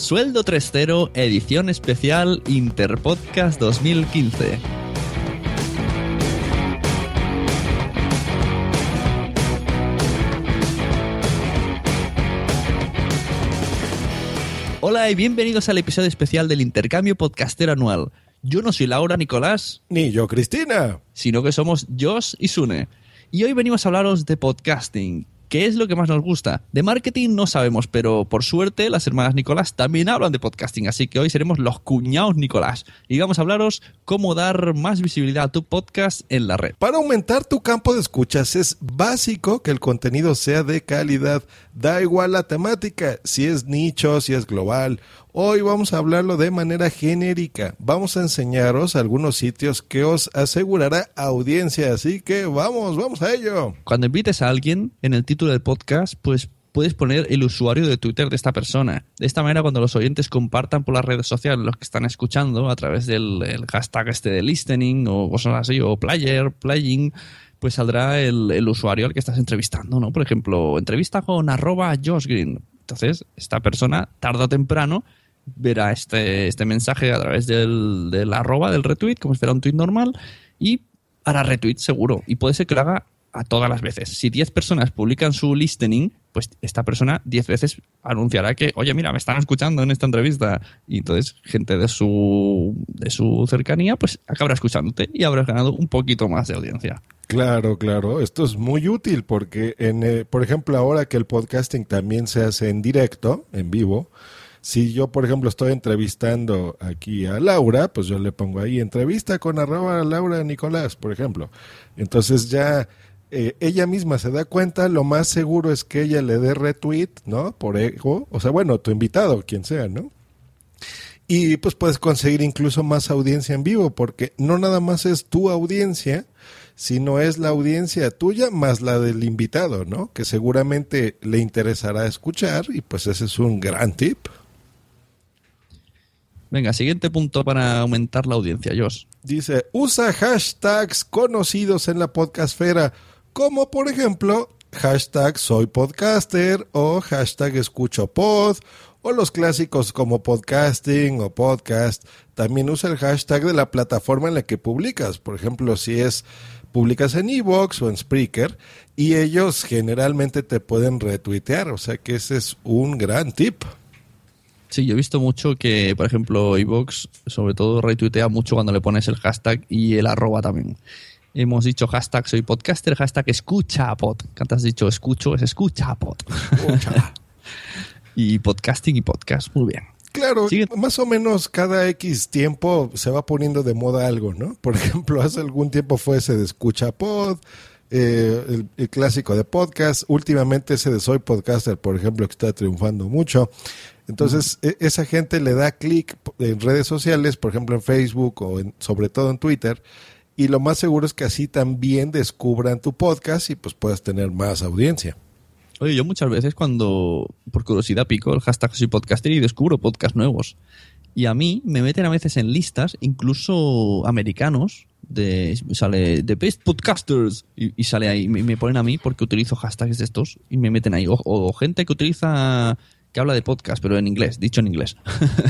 Sueldo 3.0, edición especial Interpodcast 2015. Hola y bienvenidos al episodio especial del Intercambio Podcastero Anual. Yo no soy Laura Nicolás, Ni yo, Cristina. sino que somos Josh y Sune. Y hoy venimos a hablaros de podcasting. ¿Qué es lo que más nos gusta? De marketing no sabemos, pero por suerte las hermanas Nicolás también hablan de podcasting, así que hoy seremos los cuñados Nicolás. Y vamos a hablaros cómo dar más visibilidad a tu podcast en la red. Para aumentar tu campo de escuchas es básico que el contenido sea de calidad. Da igual la temática, si es nicho, si es global. Hoy vamos a hablarlo de manera genérica. Vamos a enseñaros algunos sitios que os asegurará audiencia. Así que vamos, vamos a ello. Cuando invites a alguien en el título del podcast, pues puedes poner el usuario de Twitter de esta persona. De esta manera, cuando los oyentes compartan por las redes sociales los que están escuchando a través del el hashtag este de listening o cosas así, o player, playing, pues saldrá el, el usuario al que estás entrevistando, ¿no? Por ejemplo, entrevista con arroba Josh Green. Entonces, esta persona, tarde o temprano, verá este, este mensaje a través del, del arroba, del retweet, como si fuera un tweet normal, y hará retweet seguro. Y puede ser que lo haga a todas las veces. Si 10 personas publican su listening, pues esta persona 10 veces anunciará que, oye, mira, me están escuchando en esta entrevista. Y entonces gente de su, de su cercanía, pues acabará escuchándote y habrás ganado un poquito más de audiencia. Claro, claro. Esto es muy útil porque, en, eh, por ejemplo, ahora que el podcasting también se hace en directo, en vivo, si yo, por ejemplo, estoy entrevistando aquí a Laura, pues yo le pongo ahí entrevista con arroba Laura Nicolás, por ejemplo. Entonces ya eh, ella misma se da cuenta, lo más seguro es que ella le dé retweet, ¿no? Por ego, o sea, bueno, tu invitado, quien sea, ¿no? Y pues puedes conseguir incluso más audiencia en vivo, porque no nada más es tu audiencia, sino es la audiencia tuya más la del invitado, ¿no? Que seguramente le interesará escuchar y pues ese es un gran tip. Venga, siguiente punto para aumentar la audiencia, Josh. Dice, usa hashtags conocidos en la podcastfera, como por ejemplo hashtag soy podcaster o hashtag escucho pod o los clásicos como podcasting o podcast. También usa el hashtag de la plataforma en la que publicas. Por ejemplo, si es publicas en Evox o en Spreaker y ellos generalmente te pueden retuitear. O sea que ese es un gran tip. Sí, yo he visto mucho que, por ejemplo, iVoox sobre todo retuitea mucho cuando le pones el hashtag y el arroba también. Hemos dicho hashtag soy podcaster, hashtag escucha pod. ¿Qué has dicho escucho? Es escucha pod. y podcasting y podcast, muy bien. Claro, Sigue. más o menos cada X tiempo se va poniendo de moda algo, ¿no? Por ejemplo, hace algún tiempo fue ese de escucha pod, eh, el, el clásico de podcast, últimamente ese de soy podcaster, por ejemplo, que está triunfando mucho. Entonces, e- esa gente le da clic en redes sociales, por ejemplo en Facebook o en- sobre todo en Twitter, y lo más seguro es que así también descubran tu podcast y pues puedas tener más audiencia. Oye, yo muchas veces cuando, por curiosidad, pico el hashtag soy podcaster y descubro podcasts nuevos. Y a mí me meten a veces en listas, incluso americanos, de sale The Best Podcasters y, y sale ahí, me, me ponen a mí porque utilizo hashtags de estos y me meten ahí. O, o gente que utiliza, que habla de podcast, pero en inglés, dicho en inglés.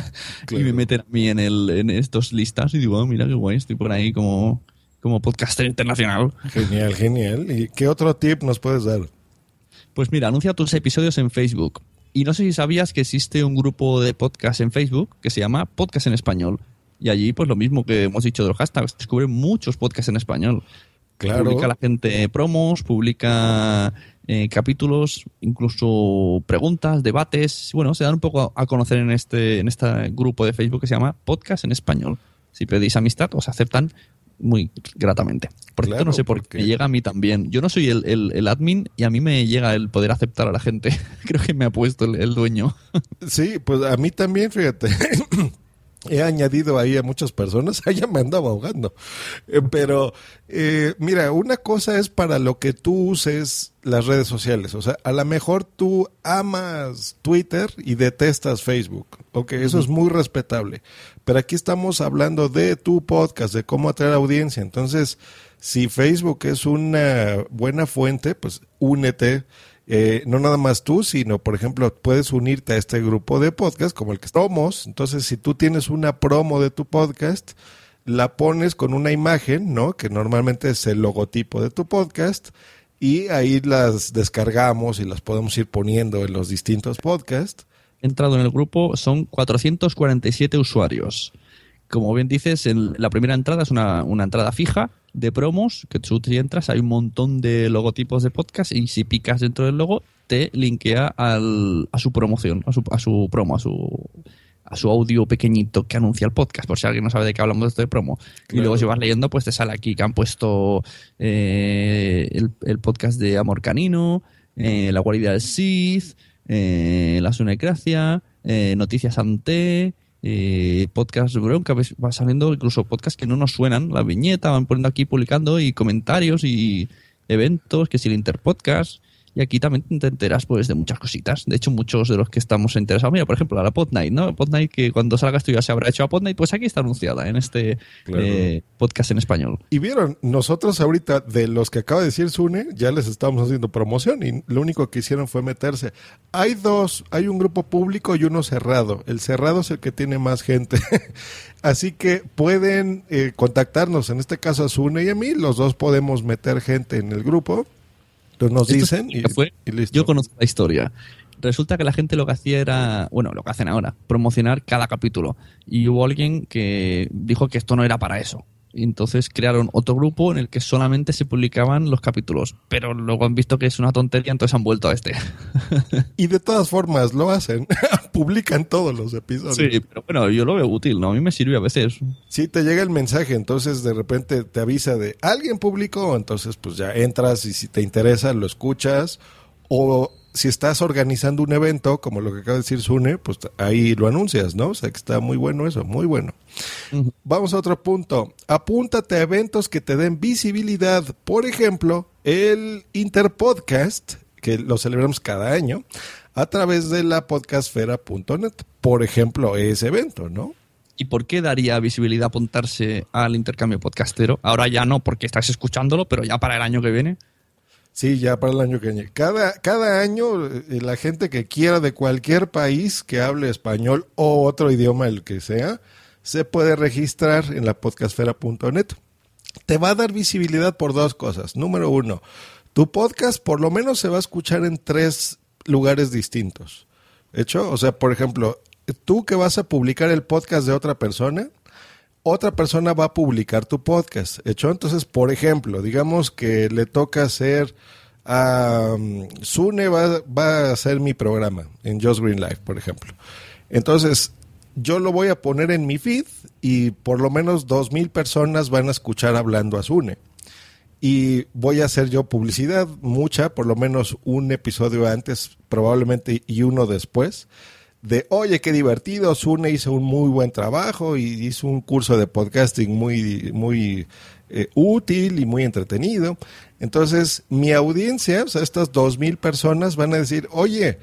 y me meten a mí en, el, en estos listas y digo, "Ah, mira qué guay, estoy por ahí como como podcaster internacional. Genial, genial. ¿Y qué otro tip nos puedes dar? Pues mira, anuncia tus episodios en Facebook. Y no sé si sabías que existe un grupo de podcast en Facebook que se llama Podcast en Español. Y allí, pues lo mismo que hemos dicho de los hashtags, descubre muchos podcasts en español. Claro. Publica la gente promos, publica eh, capítulos, incluso preguntas, debates. Bueno, se dan un poco a conocer en este, en este grupo de Facebook que se llama Podcast en Español. Si pedís amistad, os aceptan muy gratamente. Por cierto, no sé por porque- qué me llega a mí también. Yo no soy el, el- el admin y a mí me llega el poder aceptar a la gente. Creo que me ha puesto el, el dueño. Sí, pues a mí también, fíjate. He añadido ahí a muchas personas, allá me andaba ahogando. Eh, pero, eh, mira, una cosa es para lo que tú uses las redes sociales. O sea, a lo mejor tú amas Twitter y detestas Facebook. Ok, eso es muy respetable. Pero aquí estamos hablando de tu podcast, de cómo atraer audiencia. Entonces, si Facebook es una buena fuente, pues únete. Eh, no nada más tú, sino, por ejemplo, puedes unirte a este grupo de podcast como el que estamos. Entonces, si tú tienes una promo de tu podcast, la pones con una imagen, ¿no? Que normalmente es el logotipo de tu podcast. Y ahí las descargamos y las podemos ir poniendo en los distintos podcasts. Entrado en el grupo, son 447 usuarios. Como bien dices, el- la primera entrada es una, una entrada fija de promos, que tú te entras, hay un montón de logotipos de podcast y si picas dentro del logo, te linkea al, a su promoción, a su, a su promo, a su, a su audio pequeñito que anuncia el podcast, por si alguien no sabe de qué hablamos de esto de promo. Y luego si vas leyendo, pues te sale aquí que han puesto eh, el, el podcast de Amor Canino, eh, La Guarida del Sith, eh, La Sunecracia, Noticias Ante, eh, podcast bronca, ves, va saliendo incluso podcasts que no nos suenan, la viñeta, van poniendo aquí publicando y comentarios y eventos, que si el Interpodcast. Y aquí también te enteras pues de muchas cositas. De hecho, muchos de los que estamos interesados, mira, por ejemplo, a la Podnight, ¿no? Podnight que cuando salga esto ya se habrá hecho a Podnight, pues aquí está anunciada en este Claro. eh, podcast en español. Y vieron, nosotros ahorita de los que acaba de decir Sune, ya les estamos haciendo promoción y lo único que hicieron fue meterse. Hay dos, hay un grupo público y uno cerrado. El cerrado es el que tiene más gente. Así que pueden eh, contactarnos, en este caso a Sune y a mí, los dos podemos meter gente en el grupo. Entonces nos dicen y, fue- y listo. Yo conozco la historia. Resulta que la gente lo que hacía era, bueno, lo que hacen ahora, promocionar cada capítulo. Y hubo alguien que dijo que esto no era para eso. Y entonces crearon otro grupo en el que solamente se publicaban los capítulos. Pero luego han visto que es una tontería, entonces han vuelto a este. Y de todas formas lo hacen, publican todos los episodios. Sí, pero bueno, yo lo veo útil, ¿no? A mí me sirve a veces. Sí, te llega el mensaje, entonces de repente te avisa de alguien publicó, entonces pues ya entras y si te interesa lo escuchas o si estás organizando un evento, como lo que acaba de decir Sune, pues ahí lo anuncias, ¿no? O sea que está muy bueno eso, muy bueno. Vamos a otro punto. Apúntate a eventos que te den visibilidad. Por ejemplo, el Interpodcast, que lo celebramos cada año, a través de la podcastfera.net. Por ejemplo, ese evento, ¿no? ¿Y por qué daría visibilidad apuntarse al intercambio podcastero? Ahora ya no, porque estás escuchándolo, pero ya para el año que viene. Sí, ya para el año que viene. Cada, cada año eh, la gente que quiera de cualquier país que hable español o otro idioma, el que sea, se puede registrar en la podcastfera.net. Te va a dar visibilidad por dos cosas. Número uno, tu podcast por lo menos se va a escuchar en tres lugares distintos. ¿Hecho? O sea, por ejemplo, tú que vas a publicar el podcast de otra persona, otra persona va a publicar tu podcast. ¿Hecho? Entonces, por ejemplo, digamos que le toca hacer a Sune va, va a hacer mi programa en Just Green Life, por ejemplo. Entonces, yo lo voy a poner en mi feed y por lo menos dos mil personas van a escuchar hablando a Sune. Y voy a hacer yo publicidad, mucha, por lo menos un episodio antes, probablemente, y uno después de, oye, qué divertido, Sune hizo un muy buen trabajo y hizo un curso de podcasting muy, muy eh, útil y muy entretenido. Entonces, mi audiencia, o sea, estas dos mil personas van a decir, oye,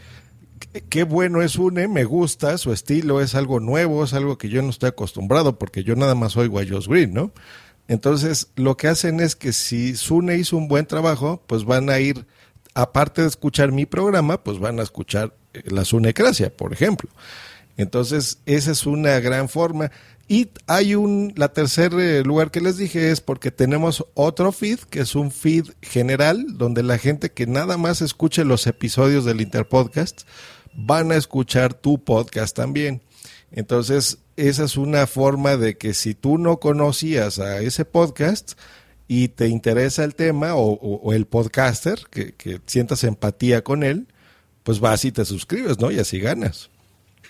qué- bueno es Sune, me gusta, su estilo es algo nuevo, es algo que yo no estoy acostumbrado porque yo nada más oigo a Josh Green, ¿no? Entonces, lo que hacen es que si Sune hizo un buen trabajo, pues van a ir, aparte de escuchar mi programa, pues van a escuchar la Sunecracia, por ejemplo. Entonces, esa es una gran forma. Y hay un, la tercer eh, lugar que les dije es porque tenemos otro feed, que es un feed general, donde la gente que nada más escuche los episodios del Interpodcast van a escuchar tu podcast también. Entonces, esa es una forma de que si tú no conocías a ese podcast y te interesa el tema o, o- el podcaster, que, que sientas empatía con él, pues vas y te suscribes, ¿no? Y así ganas.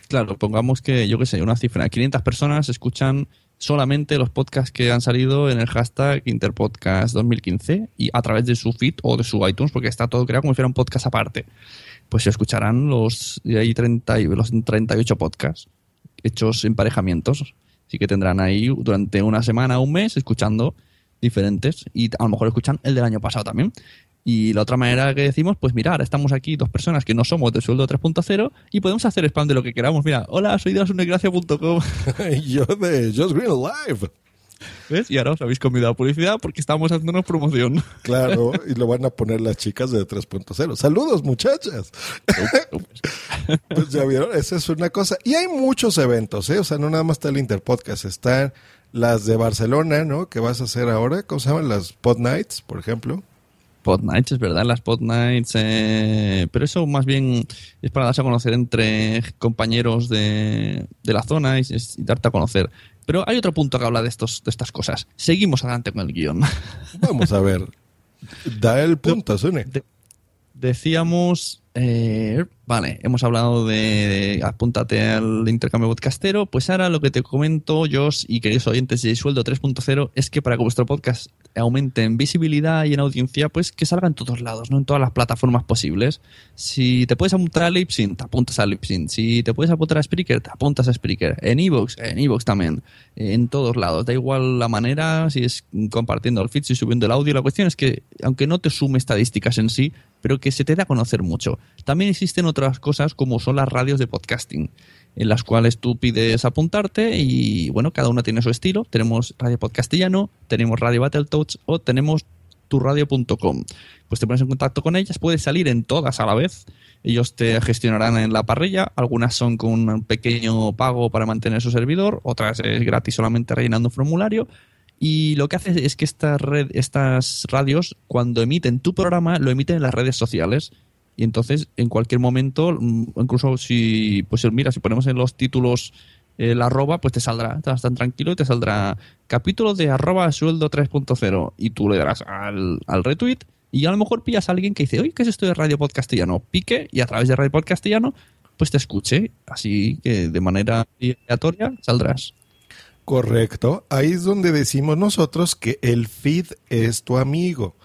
Claro, pongamos que, yo qué sé, una cifra, 500 personas escuchan solamente los podcasts que han salido en el hashtag Interpodcast 2015 y a través de su feed o de su iTunes, porque está todo creado como si fuera un podcast aparte. Pues se escucharán los, hay 30, y- los 38 podcasts hechos emparejamientos. Así que tendrán ahí durante una semana un mes escuchando diferentes y a lo mejor escuchan el del año pasado también. Y la otra manera que decimos, pues mirar, estamos aquí dos personas que no somos de sueldo 3.0 y podemos hacer spam de lo que queramos. Mira, hola, soy de lasunecracia.com. Y Yo de Just Green Live. ¿Ves? Y ahora os habéis convidado a publicidad porque estamos haciéndonos promoción. Claro, y lo van a poner las chicas de 3.0. Saludos, muchachas. Pues ya vieron, esa es una cosa. Y hay muchos eventos, ¿eh? O sea, no nada más está el Interpodcast, están las de Barcelona, ¿no? Que vas a hacer ahora, ¿cómo se llaman? Las Pod Nights, por ejemplo. Pod Nights, es verdad, las Pod Nights. eh, pero eso más bien es para darse a conocer entre compañeros de, de la zona y, y darte a conocer. Pero hay otro punto que habla de, estos, de estas cosas. Seguimos adelante con el guion. Vamos a ver. Da el punto, Sune. De- decíamos, eh, vale, hemos hablado de, de apúntate al intercambio podcastero, pues ahora lo que te comento, Josh y queridos oyentes de Sueldo 3.0, es que para que vuestro podcast aumente en visibilidad y en audiencia, pues que salga en todos lados, ¿no? En todas las plataformas posibles. Si te puedes apuntar a Lipsyn, te apuntas a Lipsyn. Si te puedes apuntar a Spreaker, te apuntas a Spreaker. En Evox, en Evox también. En todos lados. Da igual la manera, si es compartiendo el feed, si subiendo el audio. La cuestión es que, aunque no te sume estadísticas en sí, pero que se te dé a conocer mucho. También existen otras cosas como son las radios de podcasting, en las cuales tú pides apuntarte y bueno, cada una tiene su estilo. Tenemos Radio Podcastellano, tenemos Radio Battletoads o tenemos turradio.com. Pues te pones en contacto con ellas, puedes salir en todas a la vez. Ellos te gestionarán en la parrilla, algunas son con un pequeño pago para mantener su servidor, otras es gratis solamente rellenando un formulario. Y lo que hace es que estas, red, estas radios, cuando emiten tu programa, lo emiten en las redes sociales. Y entonces, en cualquier momento, mm, incluso si, pues mira, si ponemos en los títulos el arroba, pues te saldrá, estás tan tranquilo y te saldrá capítulo de arroba sueldo 3.0 y tú le darás al, al retweet y a lo mejor pillas a alguien que dice, oye, ¿qué es esto de Radio Podcastellano? Pique y a través de Radio Podcastellano pues te escuche, así que de manera aleatoria saldrás. Correcto. Ahí es donde decimos nosotros que el feed es tu amigo.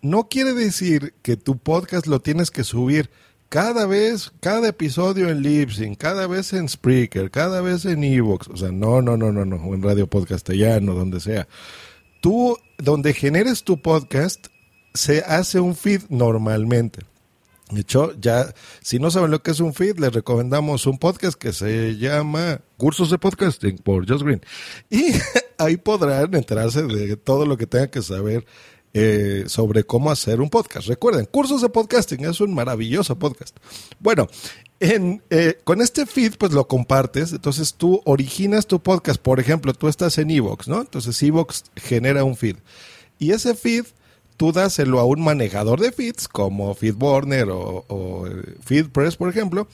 No quiere decir que tu podcast lo tienes que subir cada vez, cada episodio en Libsyn, cada vez en Spreaker, cada vez en Evox. O sea, no, no, no, no, no, en Radio Podcastellano, donde sea. Tú, donde generes tu podcast, se hace un feed normalmente. De hecho, ya, si no saben lo que es un feed, les recomendamos un podcast que se llama Cursos de Podcasting por Just Green. Y ahí podrán enterarse de todo lo que tengan que saber eh, sobre cómo hacer un podcast. Recuerden, Cursos de Podcasting es un maravilloso podcast. Bueno, en, eh, con este feed, pues lo compartes. Entonces tú originas tu podcast. Por ejemplo, tú estás en Evox, ¿no? Entonces Evox genera un feed. Y ese feed tú dáselo a un manejador de feeds como FeedBurner o, o eh, FeedPress, por ejemplo,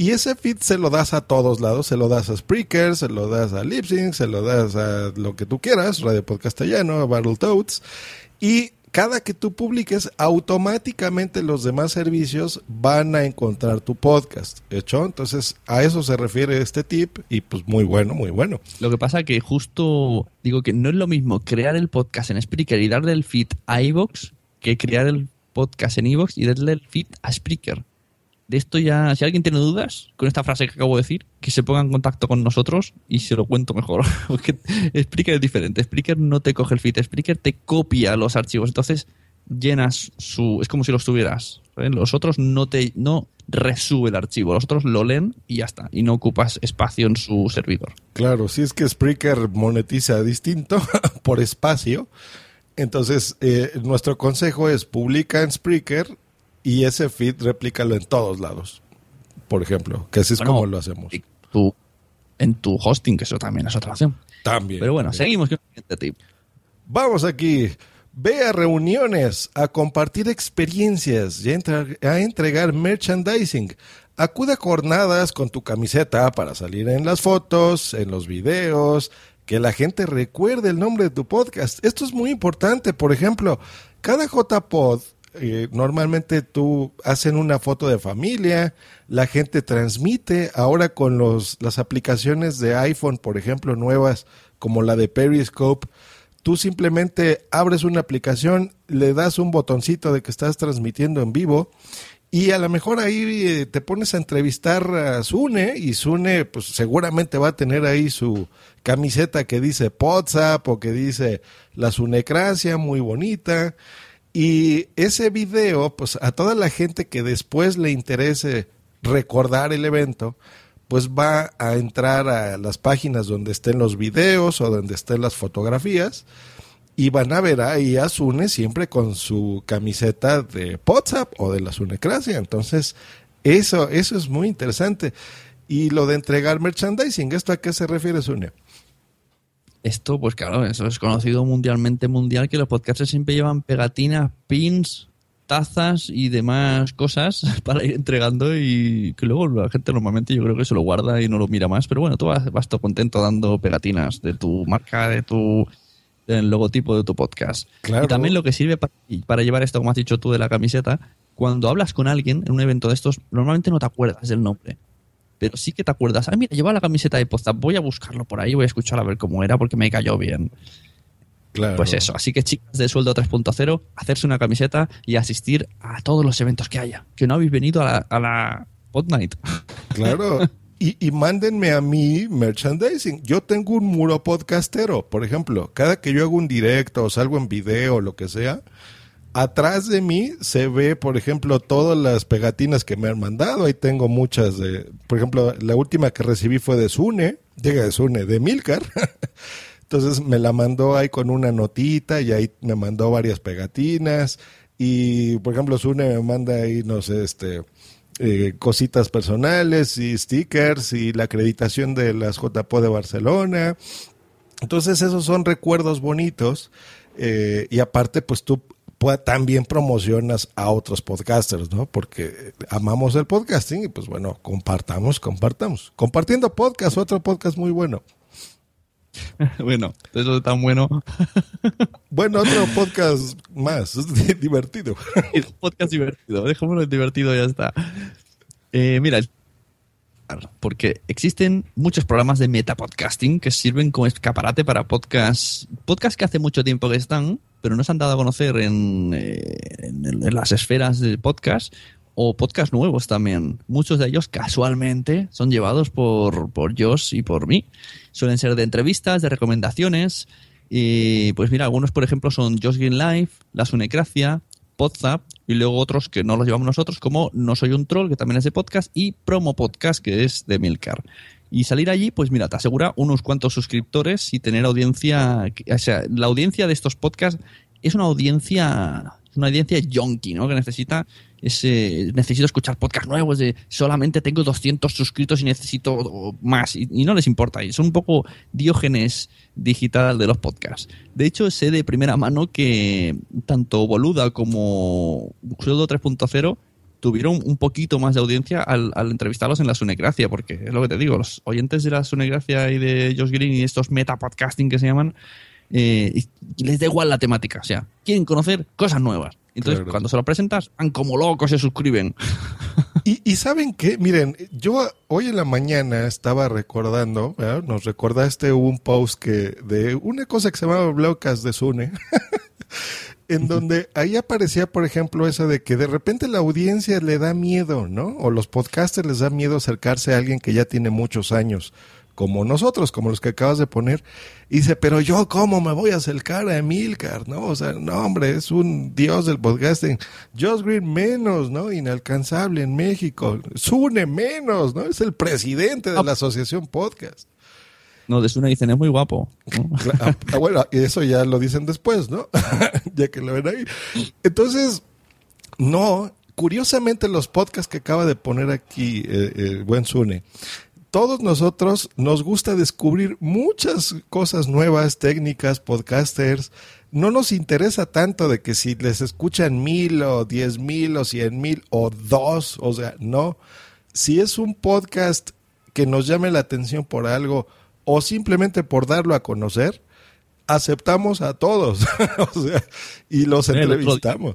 y ese feed se lo das a todos lados, se lo das a Spreaker, se lo das a Lipsync, se lo das a lo que tú quieras, Radio Podcastellano, Battletoads, y cada que tú publiques, automáticamente los demás servicios van a encontrar tu podcast. ¿Hecho? Entonces, a eso se refiere este tip y pues muy bueno, muy bueno. Lo que pasa que justo digo que no es lo mismo crear el podcast en Spreaker y darle el feed a iVoox que crear el podcast en iVoox y darle el feed a Spreaker. De esto ya, si alguien tiene dudas con esta frase que acabo de decir, que se ponga en contacto con nosotros y se lo cuento mejor. Porque Spreaker es diferente. Spreaker no te coge el feed, Spreaker te copia los archivos. Entonces llenas su. Es como si los tuvieras. Los otros no te no resube el archivo, los otros lo leen y ya está. Y no ocupas espacio en su servidor. Claro, si es que Spreaker monetiza distinto por espacio, entonces eh, nuestro consejo es publica en Spreaker y ese feed replícalo en todos lados, por ejemplo, que así es Bueno, como lo hacemos. Y Tú, en tu hosting, que eso también es otra opción. También. Pero bueno, también. seguimos con el siguiente tip. Vamos aquí. Ve a reuniones, a compartir experiencias y a entregar merchandising. Acude a jornadas con tu camiseta para salir en las fotos, en los videos, que la gente recuerde el nombre de tu podcast. Esto es muy importante. Por ejemplo, cada JPod, eh, normalmente tú hacen una foto de familia, la gente transmite. Ahora con los, las aplicaciones de iPhone, por ejemplo, nuevas como la de Periscope, Tú simplemente abres una aplicación, le das un botoncito de que estás transmitiendo en vivo y a lo mejor ahí eh, te pones a entrevistar a Sune y Sune pues seguramente va a tener ahí su camiseta que dice WhatsApp o que dice la Sunecracia, muy bonita. Y ese video, pues a toda la gente que después le interese recordar el evento, pues va a entrar a las páginas donde estén los videos o donde estén las fotografías y van a ver ahí a Sune siempre con su camiseta de WhatsApp o de la Sunecracia. Entonces, eso, eso es muy interesante. Y lo de entregar merchandising, ¿esto a qué se refiere, Sune? Esto, pues claro, eso es conocido mundialmente mundial que los podcasters siempre llevan pegatinas, pins, tazas y demás cosas para ir entregando y que luego la gente normalmente yo creo que se lo guarda y no lo mira más, pero bueno, tú vas, vas todo contento dando pegatinas de tu marca, de tu del logotipo de tu podcast. Claro. Y también lo que sirve para, para llevar esto, como has dicho tú, de la camiseta, cuando hablas con alguien en un evento de estos, normalmente no te acuerdas del nombre pero sí que te acuerdas. Ah, mira, lleva la camiseta de Podzap, voy a buscarlo por ahí, voy a escuchar a ver cómo era porque me cayó bien. Claro. Pues eso, así que chicas de sueldo 3.0, hacerse una camiseta y asistir a todos los eventos que haya. Que no habéis venido a la, a la Pod Night. Claro. Y, y mándenme a mí merchandising. Yo tengo un muro podcastero. Por ejemplo, cada que yo hago un directo o salgo en video o lo que sea, atrás de mí se ve, por ejemplo, todas las pegatinas que me han mandado. Ahí tengo muchas de, por ejemplo, la última que recibí fue de Sune, llega de Sune, de Milcar. Entonces me la mandó ahí con una notita y ahí me mandó varias pegatinas. Y, por ejemplo, Sune me manda ahí, no sé, este, eh, cositas personales y stickers y la acreditación de las JPO de Barcelona. Entonces esos son recuerdos bonitos eh, y aparte pues tú también promocionas a otros podcasters, ¿no? Porque amamos el podcasting y pues bueno, compartamos, compartamos. Compartiendo podcast, otro podcast muy bueno. bueno, eso es tan bueno. Bueno, otro podcast más, es divertido. Un podcast divertido, dejémoslo divertido ya está. Eh, mira, porque existen muchos programas de metapodcasting que sirven como escaparate para podcasts, podcasts que hace mucho tiempo que están, pero no se han dado a conocer en, eh, las esferas de podcast o podcasts nuevos también. Muchos de ellos casualmente son llevados por, por Josh y por mí. Suelen ser de entrevistas, de recomendaciones. Y pues mira, algunos por ejemplo son Josh Green Life, La Sunecracia, Podzap y luego otros que no los llevamos nosotros como No Soy un Troll, que también es de podcast, y Promo Podcast, que es de Milcar. Y salir allí, pues mira, te asegura unos cuantos suscriptores y tener audiencia, o sea, la audiencia de estos podcasts es una audiencia, una audiencia yonky, ¿no? Que necesita necesito escuchar podcasts nuevos de solamente tengo 200 suscritos y necesito más y, no les importa y son un poco diógenes digital de los podcasts. De hecho, sé de primera mano que tanto Boluda como Sueldo 3.0 tuvieron un poquito más de audiencia al, al entrevistarlos en la Sunecracia, porque es lo que te digo, los oyentes de la Sunecracia y de Josh Green y estos metapodcasting que se llaman, eh, les da igual la temática, o sea, quieren conocer cosas nuevas. Entonces, Claro. cuando se lo presentas, van como locos, se suscriben. Y, y saben qué, miren, yo hoy en la mañana estaba recordando, ¿verdad? nos recordaste un post que de una cosa que se llamaba Blocas de Sune, en donde ahí aparecía, por ejemplo, eso de que de repente la audiencia le da miedo, ¿no? O los podcasters les da miedo acercarse a alguien que ya tiene muchos años, como nosotros, como los que acabas de poner. Y dice, pero yo, ¿cómo me voy a acercar a Emilcar, no? O sea, no, hombre, es un dios del podcasting. Josh Green menos, ¿no? Inalcanzable en México. Sune menos, ¿no? Es el presidente de la asociación podcast. No, de Sune dicen, es muy guapo. ¿no? Ah, ah, bueno, eso ya lo dicen después, ¿no? ya que lo ven ahí. Entonces, no, curiosamente los podcasts que acaba de poner aquí eh, buen Sune todos nosotros nos gusta descubrir muchas cosas nuevas, técnicas, podcasters. No nos interesa tanto de que si les escuchan mil o diez mil o cien mil o dos, o sea, no. Si es un podcast que nos llame la atención por algo o simplemente por darlo a conocer, aceptamos a todos. o sea, y los entrevistamos.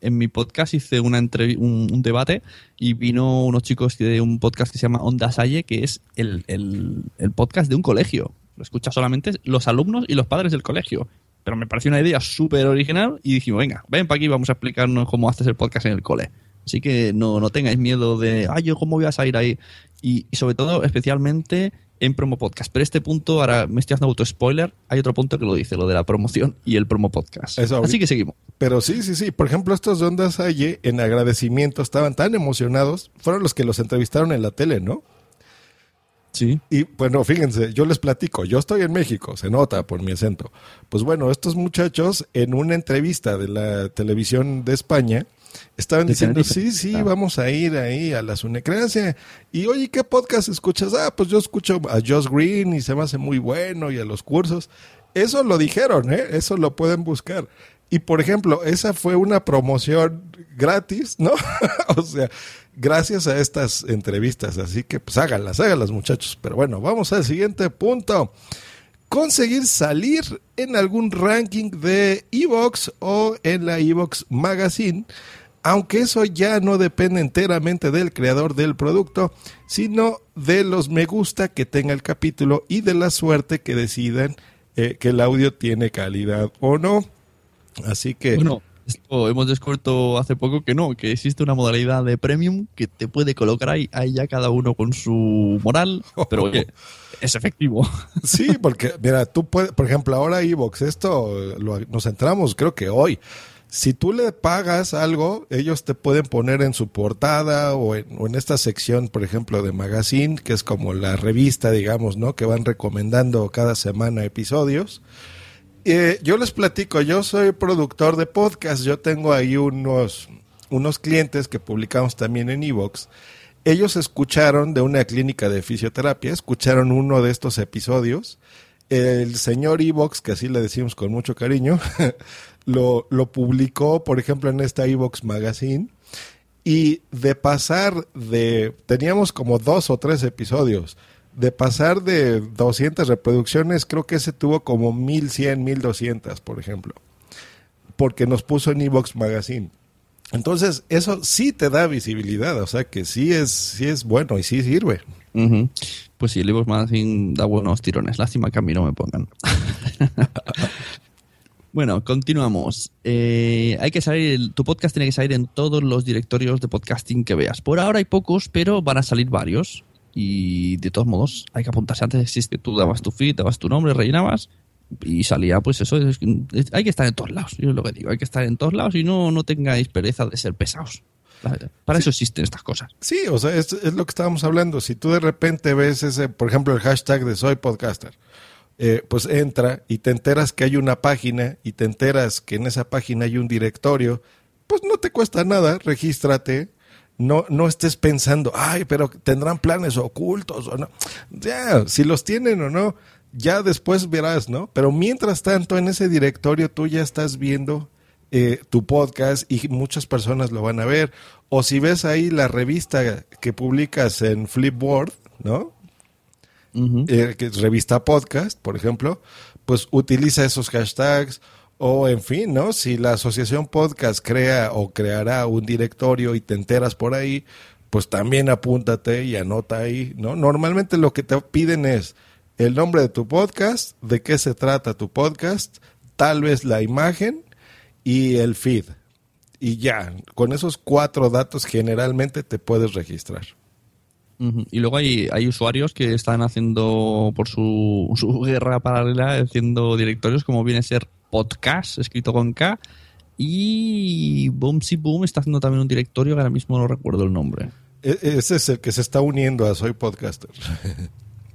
En mi podcast hice una un, un debate y vino unos chicos de un podcast que se llama Onda Salle, que es el, el- el podcast de un colegio. Lo escucha solamente los alumnos y los padres del colegio. Pero me pareció una idea súper original y dijimos, venga, ven para aquí, vamos a explicarnos cómo haces el podcast en el cole. Así que no, no tengáis miedo de, ay, yo cómo voy a salir ahí. Y, y sobre todo, especialmente en promo podcast. Pero este punto, ahora me estoy haciendo auto-spoiler, hay otro punto que lo dice, lo de la promoción y el promo podcast. Eso Así que seguimos. Pero sí, sí, sí. Por ejemplo, estos de Onda Salle, en agradecimiento, estaban tan emocionados. Fueron los que los entrevistaron en la tele, ¿no? Sí. Y bueno, fíjense, yo les platico, yo estoy en México, se nota por mi acento. Pues bueno, estos muchachos en una entrevista de la televisión de España estaban De diciendo, Tenerife. sí, sí, Ah. vamos a ir ahí a la Sunecracia. Y oye, ¿qué podcast escuchas? Ah, pues yo escucho a Josh Green y se me hace muy bueno y a los cursos. Eso lo dijeron, ¿eh? Eso lo pueden buscar. Y por ejemplo, esa fue una promoción gratis, ¿no? o sea, gracias a estas entrevistas. Así que pues háganlas, háganlas muchachos. Pero bueno, vamos al siguiente punto. Conseguir salir en algún ranking de Evox o en la Evox Magazine, aunque eso ya no depende enteramente del creador del producto, sino de los me gusta que tenga el capítulo y de la suerte que decidan eh, que el audio tiene calidad o no. Así que... Bueno, esto hemos descubierto hace poco que no, que existe una modalidad de premium que te puede colocar ahí, ahí ya cada uno con su moral, pero oye, es efectivo. Sí, porque mira, tú puedes, por ejemplo, ahora Evox, esto lo- nos entramos creo que hoy. Si tú le pagas algo, ellos te pueden poner en su portada o en, o en esta sección, por ejemplo, de Magazine, que es como la revista, digamos, ¿no? Que van recomendando cada semana episodios. Eh, yo les platico, yo soy productor de podcast, yo tengo ahí unos, unos clientes que publicamos también en Evox. Ellos escucharon de una clínica de fisioterapia, escucharon uno de estos episodios. El señor Evox, que así le decimos con mucho cariño, lo, lo publicó, por ejemplo, en esta Evox Magazine. Y de pasar de, teníamos como dos o tres episodios, de pasar de 200 reproducciones, creo que ese tuvo como 1100, 1200, por ejemplo, porque nos puso en Evox Magazine. Entonces, eso sí te da visibilidad, o sea que sí es, sí es bueno y sí sirve. Pues sí, el Evox Magazine da buenos tirones. Lástima que a mí no me pongan. bueno, continuamos. Eh, hay que salir, tu podcast tiene que salir en todos los directorios de podcasting que veas. Por ahora hay pocos, pero van a salir varios. Y de todos modos, hay que apuntarse antes. Que tú dabas tu feed, dabas tu nombre, rellenabas y salía, pues eso. es- es- hay que estar en todos lados. Yo es lo que digo. Hay que estar en todos lados y no, no tengáis pereza de ser pesados. Para eso existen estas cosas. Sí, o sea, es, es lo que estábamos hablando. Si tú de repente ves ese, por ejemplo, el hashtag de soy podcaster, eh, pues entra y te enteras que hay una página y te enteras que en esa página hay un directorio, pues no te cuesta nada, regístrate. No, no estés pensando, ay, pero tendrán planes ocultos o no. Ya, si los tienen o no, ya después verás, ¿no? Pero mientras tanto, en ese directorio tú ya estás viendo eh, tu podcast y muchas personas lo van a ver. O si ves ahí la revista que publicas en Flipboard, ¿no? Eh, que es revista podcast, por ejemplo, pues utiliza esos hashtags o en fin, ¿no? Si la asociación podcast crea o creará un directorio y te enteras por ahí, pues también apúntate y anota ahí, ¿no? Normalmente lo que te piden es el nombre de tu podcast, de qué se trata tu podcast, tal vez la imagen y el feed. Y ya, con esos cuatro datos generalmente te puedes registrar. Y luego hay, hay usuarios que están haciendo por su, su guerra paralela, haciendo directorios como viene a ser podcast, escrito con K, y Boomsy Boom está haciendo también un directorio que ahora mismo no recuerdo el nombre. E- ese es el que se está uniendo a Soy Podcaster.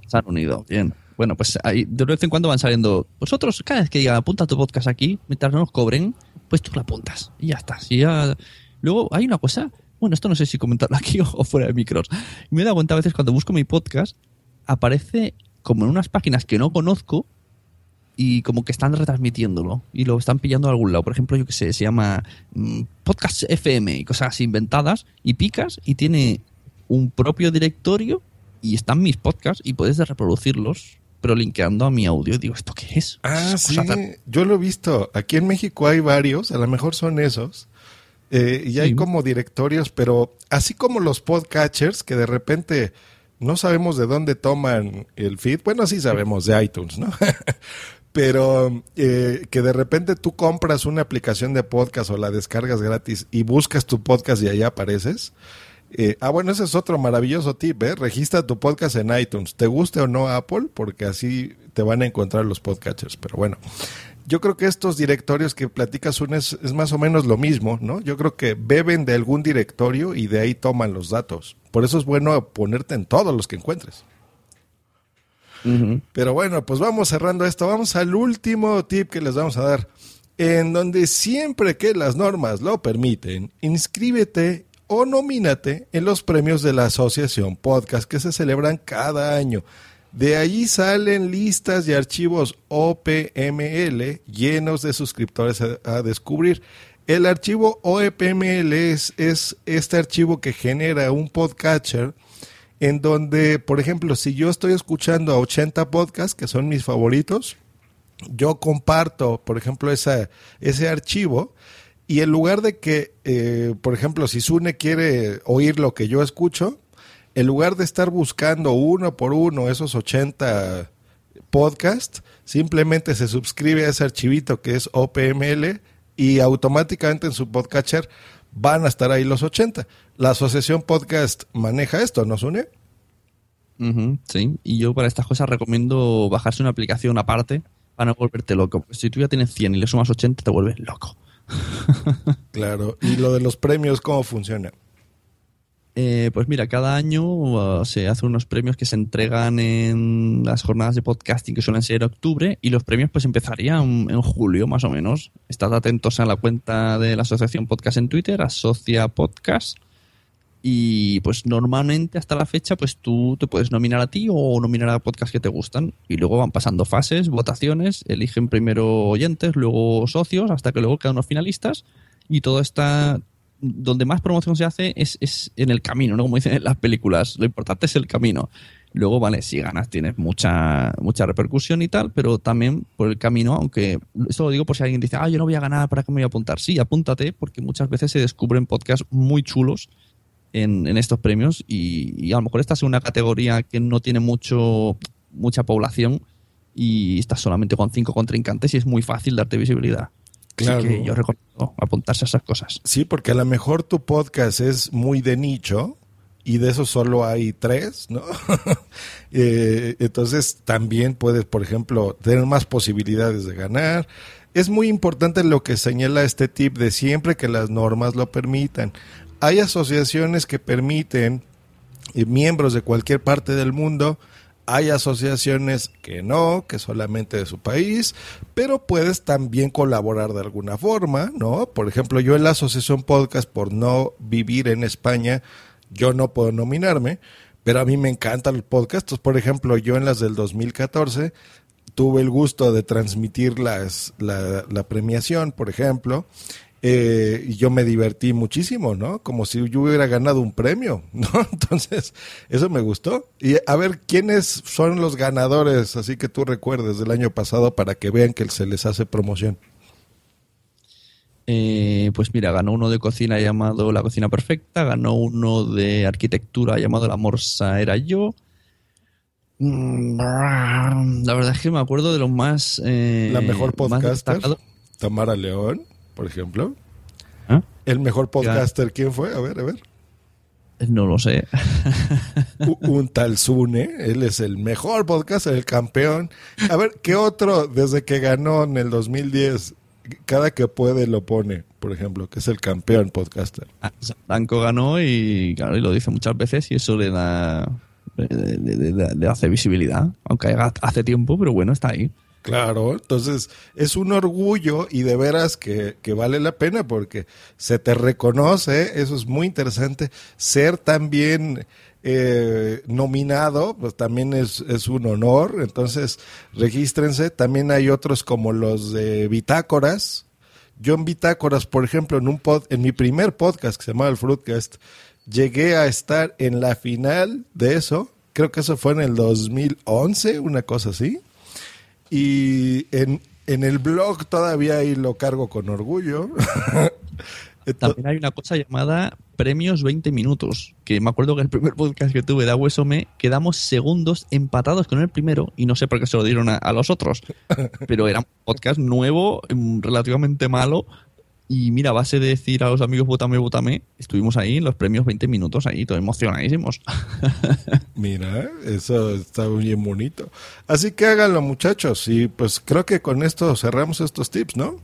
Se han unido, bien. Bueno, pues ahí de vez en cuando van saliendo. Vosotros, cada vez que digan apunta tu podcast aquí, mientras no nos cobren, pues tú lo apuntas y ya está. Si ya... Luego hay una cosa Bueno, esto no sé si comentarlo aquí o, o fuera de micros. Me he dado cuenta a veces cuando busco mi podcast, aparece como en unas páginas que no conozco y como que están retransmitiéndolo y lo están pillando de algún lado. Por ejemplo, yo que sé, se llama mm, Podcast FM y cosas inventadas y picas y tiene un propio directorio y están mis podcasts y puedes reproducirlos pero linkeando a mi audio. Digo, ¿esto qué es? Ah, sí, tan- yo lo he visto. Aquí en México hay varios, a lo mejor son esos. eh, y hay Sí. como directorios, pero así como los podcatchers que de repente no sabemos de dónde toman el feed. Bueno, sí sabemos de iTunes, ¿no? pero eh, que de repente tú compras una aplicación de podcast o la descargas gratis y buscas tu podcast y ahí apareces. Eh, ah, bueno, ese es otro maravilloso tip, ¿eh? Registra tu podcast en iTunes, te guste o no Apple, porque así te van a encontrar los podcatchers. Pero bueno, yo creo que estos directorios que platicas un es, es más o menos lo mismo, ¿no? Yo creo que beben de algún directorio y de ahí toman los datos. Por eso es bueno ponerte en todos los que encuentres. Pero bueno, pues vamos cerrando esto. Vamos al último tip que les vamos a dar. En donde siempre que las normas lo permiten, inscríbete o nomínate en los premios de la Asociación Podcast que se celebran cada año. De allí salen listas y archivos OPML llenos de suscriptores a, descubrir. El archivo OPML es este archivo que genera un podcatcher en donde, por ejemplo, si yo estoy escuchando a 80 podcasts, que son mis favoritos, yo comparto, por ejemplo, esa, ese archivo y en lugar de que, eh, por ejemplo, si Sune quiere oír lo que yo escucho, en lugar de estar buscando uno por uno esos 80 podcasts, simplemente se suscribe a ese archivito que es OPML y automáticamente en su podcatcher van a estar ahí los 80. La asociación podcast maneja esto, ¿no, Sune? Ujú, sí, y yo para estas cosas recomiendo bajarse una aplicación aparte para no volverte loco. Porque si tú ya tienes 100 y le sumas 80, te vuelves loco. Claro. ¿Y lo de los premios cómo funciona? Eh, pues mira, cada año uh, se hacen unos premios que se entregan en las jornadas de podcasting que suelen ser en octubre y los premios pues empezarían en julio más o menos. Estad atentos a la cuenta de la Asociación Podcast en Twitter, Asocia Podcast. Y pues normalmente hasta la fecha pues tú te puedes nominar a ti o nominar a podcasts que te gustan y luego van pasando fases, votaciones, eligen primero oyentes, luego socios, hasta que luego quedan unos finalistas y todo está donde más promoción se hace es, es en el camino, ¿no? Como dicen en las películas, lo importante es el camino. Luego, vale, si ganas tienes mucha, mucha repercusión y tal, pero también por el camino, aunque esto lo digo por si alguien dice, ah, yo no voy a ganar, ¿para qué me voy a apuntar? Sí, apúntate, porque muchas veces se descubren podcasts muy chulos en, en estos premios y, y a lo mejor estás en una categoría que no tiene mucho mucha población y estás solamente con cinco contrincantes y es muy fácil darte visibilidad. Claro. Así que yo recomiendo apuntarse a esas cosas. Sí, porque a lo mejor tu podcast es muy de nicho y de eso solo hay tres, ¿no? Eh, entonces también puedes, por ejemplo, tener más posibilidades de ganar. Es muy importante lo que señala este tip de siempre que las normas lo permitan. Hay asociaciones que permiten eh, miembros de cualquier parte del mundo. Hay asociaciones que no, que solamente de su país, pero puedes también colaborar de alguna forma, ¿no? Por ejemplo, yo en la Asociación Podcast, por no vivir en España, yo no puedo nominarme, pero a mí me encantan los podcasts. Por ejemplo, yo en las del 2014 tuve el gusto de transmitir las, la, la premiación, por ejemplo, eh, y yo me divertí muchísimo, ¿no? Como si yo hubiera ganado un premio, ¿no? Entonces, eso me gustó. Y a ver, ¿quiénes son los ganadores, así que tú recuerdes del año pasado para que vean que se les hace promoción? Eh, pues mira, ganó uno de cocina llamado La Cocina Perfecta, ganó uno de arquitectura llamado La Morsa Era Yo. Mm, La verdad es que me acuerdo de los más. eh, La mejor podcaster. Tamara León, por ejemplo. ¿Ah? El mejor podcaster, ¿quién fue? A ver, a ver. No lo sé. Un tal Zune, él es el mejor podcaster, el campeón. A ver, ¿qué otro desde que ganó en el 2010, cada que puede lo pone, por ejemplo, que es el campeón podcaster? Ah, Blanco ganó y, claro, y lo dice muchas veces y eso le da. Le, le- le- le hace visibilidad, aunque hace tiempo, pero bueno, está ahí. Claro, entonces es un orgullo y de veras que, que, vale la pena porque se te reconoce, eso es muy interesante, ser también eh, nominado, pues también es, es, un honor, entonces regístrense, también hay otros como los de Bitácoras, yo en Bitácoras, por ejemplo, en, un pod, en mi primer podcast que se llamaba el Fruitcast, llegué a estar en la final de eso, creo que eso fue en el 2011, una cosa así. Y en, en el blog todavía ahí lo cargo con orgullo. También hay una cosa llamada premios 20 minutos, que me acuerdo que el primer podcast que tuve de Aguesome quedamos segundos empatados con el primero y no sé por qué se lo dieron a, a los otros, pero era un podcast nuevo, mm, relativamente malo, y mira, a base de decir a los amigos votame, votame, estuvimos ahí en los premios 20 minutos, ahí, todos emocionadísimos. mira, eso está bien bonito. Así que háganlo, muchachos. Y pues creo que con esto cerramos estos tips, ¿no?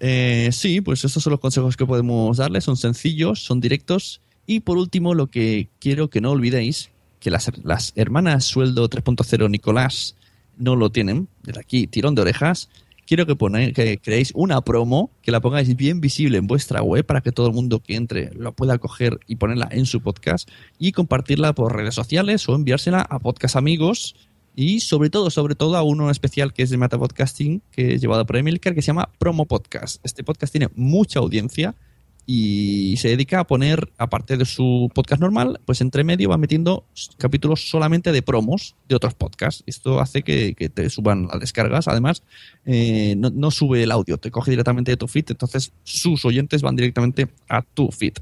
Eh, sí, pues estos son los consejos que podemos darles. Son sencillos, son directos. Y por último, lo que quiero que no olvidéis, que las, las hermanas sueldo 3.0 Nicolás no lo tienen. Desde aquí, tirón de orejas quiero que, ponéis, que creéis una promo, que la pongáis bien visible en vuestra web para que todo el mundo que entre lo pueda coger y ponerla en su podcast y compartirla por redes sociales o enviársela a podcast amigos y sobre todo, sobre todo a uno especial que es de Meta Podcasting, que es llevado por Emilcar, que se llama Promo Podcast. Este podcast tiene mucha audiencia y se dedica a poner, aparte de su podcast normal, pues entre medio va metiendo capítulos solamente de promos de otros podcasts. Esto hace que, te suban las descargas. Además, eh, no, no, sube el audio, te coge directamente de tu feed, entonces sus oyentes van directamente a tu feed.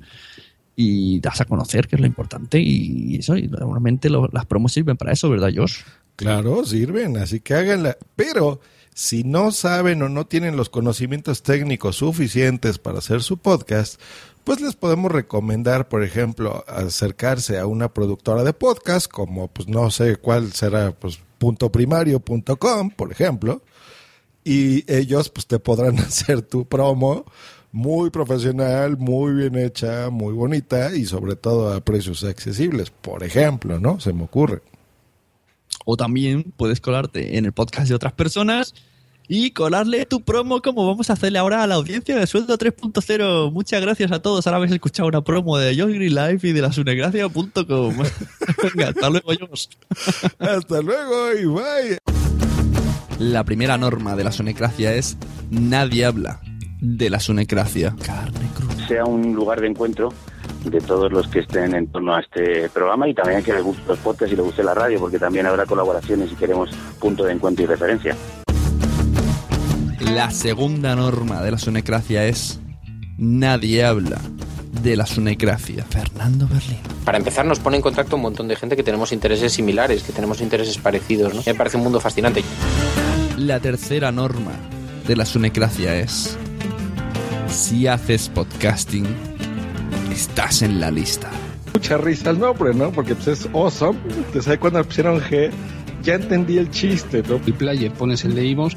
Y das a conocer, que es lo importante, y eso, y normalmente lo, las promos sirven para eso, ¿verdad, Josh? Claro, sirven, así que háganla. Pero si no saben o no tienen los conocimientos técnicos suficientes para hacer su podcast, pues les podemos recomendar, por ejemplo, acercarse a una productora de podcast, como pues no sé cuál será, pues puntoprimario.com, por ejemplo, y ellos pues te podrán hacer tu promo muy profesional, muy bien hecha, muy bonita y sobre todo a precios accesibles, por ejemplo, ¿no? Se me ocurre. O también puedes colarte en el podcast de otras personas y colarle tu promo como vamos a hacerle ahora a la audiencia de Sueldo 3.0. Muchas gracias a todos. Ahora habéis escuchado una promo de Josh Green Life y de la sunegracia.com. Venga, hasta luego, Josh. hasta luego y bye. La primera norma de la sunecracia es nadie habla de la sunecracia. Carne cruda. Sea un lugar de encuentro de todos los que estén en torno a este programa y también que les guste los podcasts y les guste la radio, porque también habrá colaboraciones y queremos punto de encuentro y referencia. La segunda norma de la sunecracia es nadie habla de la sunecracia. Fernando Berlín. Para empezar nos pone en contacto un montón de gente que tenemos intereses similares, que tenemos intereses parecidos, ¿no? Me parece un mundo fascinante. La tercera norma de la sunecracia es si haces podcasting estás en la lista. Mucha risa el nombre, ¿no? Porque pues, es awesome. Te sabes cuando pusieron G, ya entendí el chiste, ¿no? El player pones el de Ivos,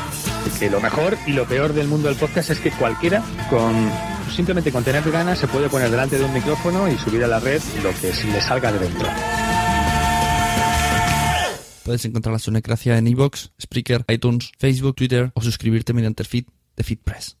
Que lo mejor y lo peor del mundo del podcast es que cualquiera con simplemente con tener ganas se puede poner delante de un micrófono y subir a la red lo que le salga de dentro. Puedes encontrar la Sunecracia en iVoox, Spreaker, iTunes, Facebook, Twitter o suscribirte mediante el feed de FeedPress.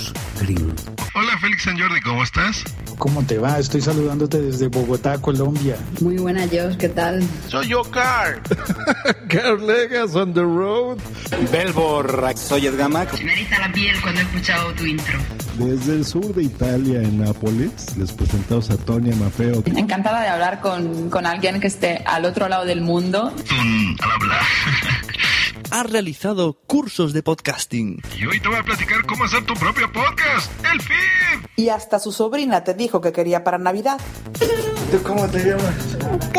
Green. Hola Félix San Jordi, ¿cómo estás? ¿Cómo te va? Estoy saludándote desde Bogotá, Colombia. Muy buena, Josh, ¿qué tal? Soy yo, Carl. Carl Legas on the road. Belbor, soy Edgamac. Me eriza la piel cuando he escuchado tu intro. Desde el sur de Italia, en Nápoles, les presentamos a Tonia Mafeo. Encantada de hablar con, con alguien que esté al otro lado del mundo. al hablar. Ha realizado cursos de podcasting. Y hoy te voy a platicar cómo hacer tu propio podcast, el feed. Y hasta su sobrina te dijo que quería para Navidad. ¿Tú cómo te llamas? Ok.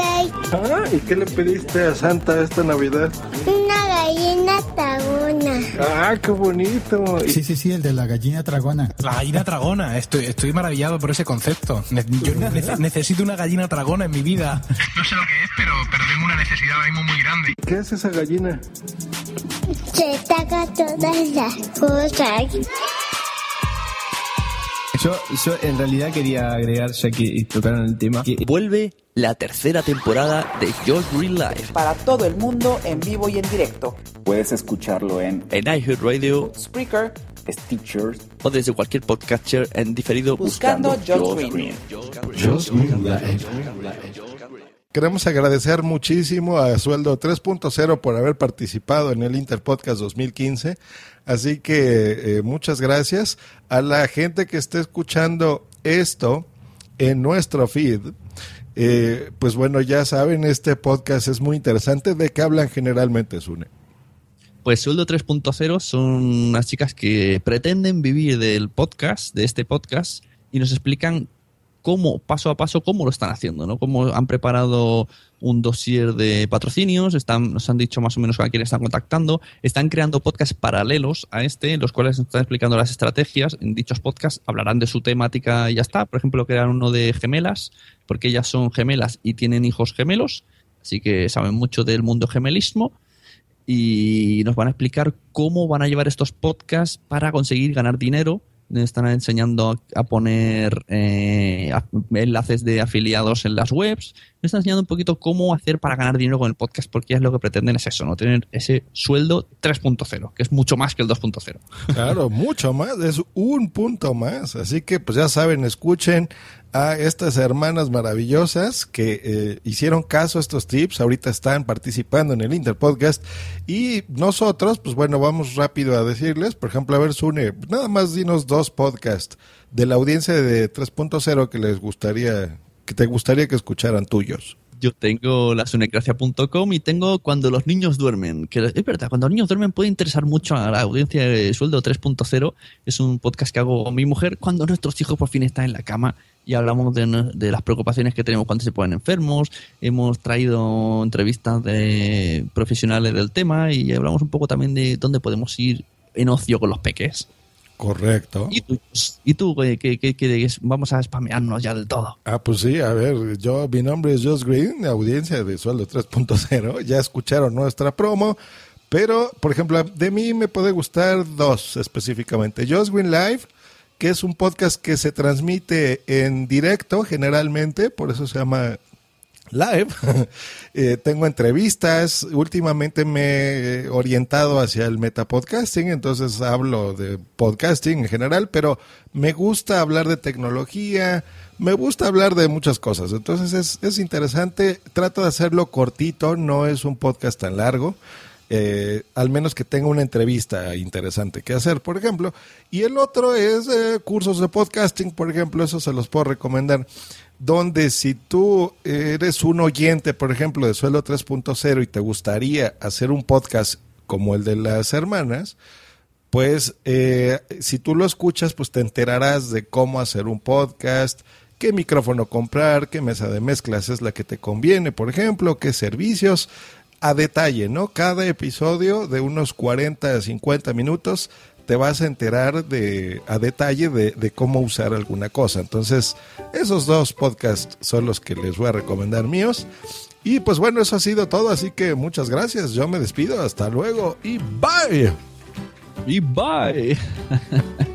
Ah, ¿y qué le pediste a Santa esta Navidad? Una gallina tragona. Ah, qué bonito. Sí, sí, sí, el de la gallina tragona. La gallina tragona, estoy, estoy maravillado por ese concepto. Ne- Yo ne- necesito una gallina tragona en mi vida. No sé lo que es, pero, pero tengo una necesidad ahora mismo muy grande. ¿Qué es esa gallina? Se taca todas las cosas. Yo, yo en realidad quería agregar, ya que tocaron el tema, que Vuelve la tercera temporada de Josh Green Live Para todo el mundo, en vivo y en directo. Puedes escucharlo en en iHeartRadio Spreaker, Stitchers o desde cualquier podcatcher en diferido buscando buscando Josh Josh Green. Queremos agradecer muchísimo a Sueldo 3.0 por haber participado en el Interpodcast 2015. Así que eh, muchas gracias a la gente que esté escuchando esto en nuestro feed. Eh, pues bueno, ya saben, este podcast es muy interesante. ¿De qué hablan generalmente, Sune? Pues Sueldo 3.0 son unas chicas que pretenden vivir del podcast, de este podcast, y nos explican cómo, paso a paso, cómo lo están haciendo, ¿no? Cómo han preparado un dossier de patrocinios, están, nos han dicho más o menos a quién están contactando, están creando podcasts paralelos a este, en los cuales están explicando las estrategias. En dichos podcasts hablarán de su temática y ya está. Por ejemplo, crearon uno de gemelas, porque ellas son gemelas y tienen hijos gemelos, así que saben mucho del mundo gemelismo y nos van a explicar cómo van a llevar estos podcasts para conseguir ganar dinero. Están enseñando a poner eh, enlaces de afiliados en las webs. Nos están enseñando un poquito cómo hacer para ganar dinero con el podcast, porque es lo que pretenden es eso, no tener ese sueldo 3.0, que es mucho más que el 2.0. Claro, mucho más, es un punto más. Así que pues ya saben, escuchen a estas hermanas maravillosas que eh, hicieron caso a estos tips, ahorita están participando en el Interpodcast y nosotros, pues bueno, vamos rápido a decirles, por ejemplo, a ver, Sune, nada más dinos dos podcasts de la audiencia de 3.0 que les gustaría, que te gustaría que escucharan tuyos. Yo tengo la sunecracia.com y tengo Cuando los niños duermen. Que es verdad, cuando los niños duermen puede interesar mucho a la audiencia de Sueldo 3.0. Es un podcast que hago mi mujer cuando nuestros hijos por fin están en la cama y hablamos de, de las preocupaciones que tenemos cuando se ponen enfermos. Hemos traído entrevistas de profesionales del tema y hablamos un poco también de dónde podemos ir en ocio con los peques. Correcto. ¿Y tú, ¿Y tú qué, qué- qué? Vamos a spamearnos ya del todo. Ah, pues sí, a ver, yo, mi nombre es Josh Green, audiencia de sueldo 3.0, ya escucharon nuestra promo, pero, por ejemplo, de mí me puede gustar dos específicamente. Josh Green Live, que es un podcast que se transmite en directo generalmente, por eso se llama live. Eh, tengo entrevistas. Últimamente me he orientado hacia el metapodcasting, entonces hablo de podcasting en general, pero me gusta hablar de tecnología, me gusta hablar de muchas cosas. Entonces es, es interesante. Trato de hacerlo cortito, no es un podcast tan largo. Eh, al menos que tenga una entrevista interesante que hacer, por ejemplo. Y el otro es eh, cursos de podcasting, por ejemplo, eso se los puedo recomendar donde si tú eres un oyente, por ejemplo, de Suelo 3.0 y te gustaría hacer un podcast como el de las hermanas, pues eh, si tú lo escuchas, pues te enterarás de cómo hacer un podcast, qué micrófono comprar, qué mesa de mezclas es la que te conviene, por ejemplo, qué servicios, a detalle, ¿no? Cada episodio de unos 40 a 50 minutos te vas a enterar de a detalle de, de, cómo usar alguna cosa. Entonces, esos dos podcasts son los que les voy a recomendar míos. Y pues bueno, eso ha sido todo, así que muchas gracias. Yo me despido, hasta luego y bye. Y bye.